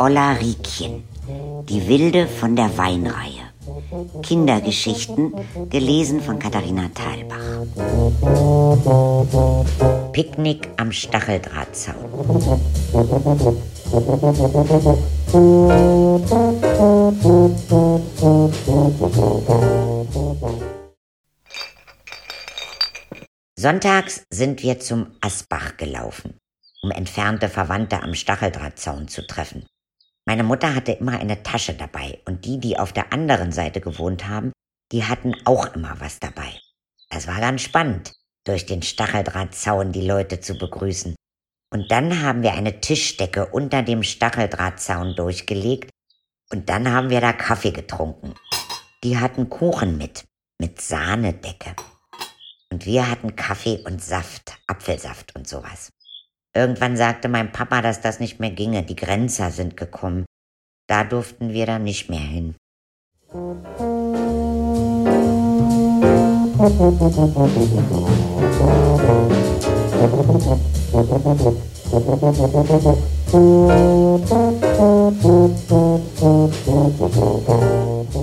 Olla Riekchen, die Wilde von der Weinreihe. Kindergeschichten, gelesen von Katharina Thalbach. Picknick am Stacheldrahtzaun. Sonntags sind wir zum Asbach gelaufen, um entfernte Verwandte am Stacheldrahtzaun zu treffen. Meine Mutter hatte immer eine Tasche dabei und die, die auf der anderen Seite gewohnt haben, die hatten auch immer was dabei. Es war ganz spannend, durch den Stacheldrahtzaun die Leute zu begrüßen. Und dann haben wir eine Tischdecke unter dem Stacheldrahtzaun durchgelegt und dann haben wir da Kaffee getrunken. Die hatten Kuchen mit, mit Sahnedecke. Und wir hatten Kaffee und Saft, Apfelsaft und sowas. Irgendwann sagte mein Papa, dass das nicht mehr ginge, die Grenzer sind gekommen. Da durften wir dann nicht mehr hin. Musik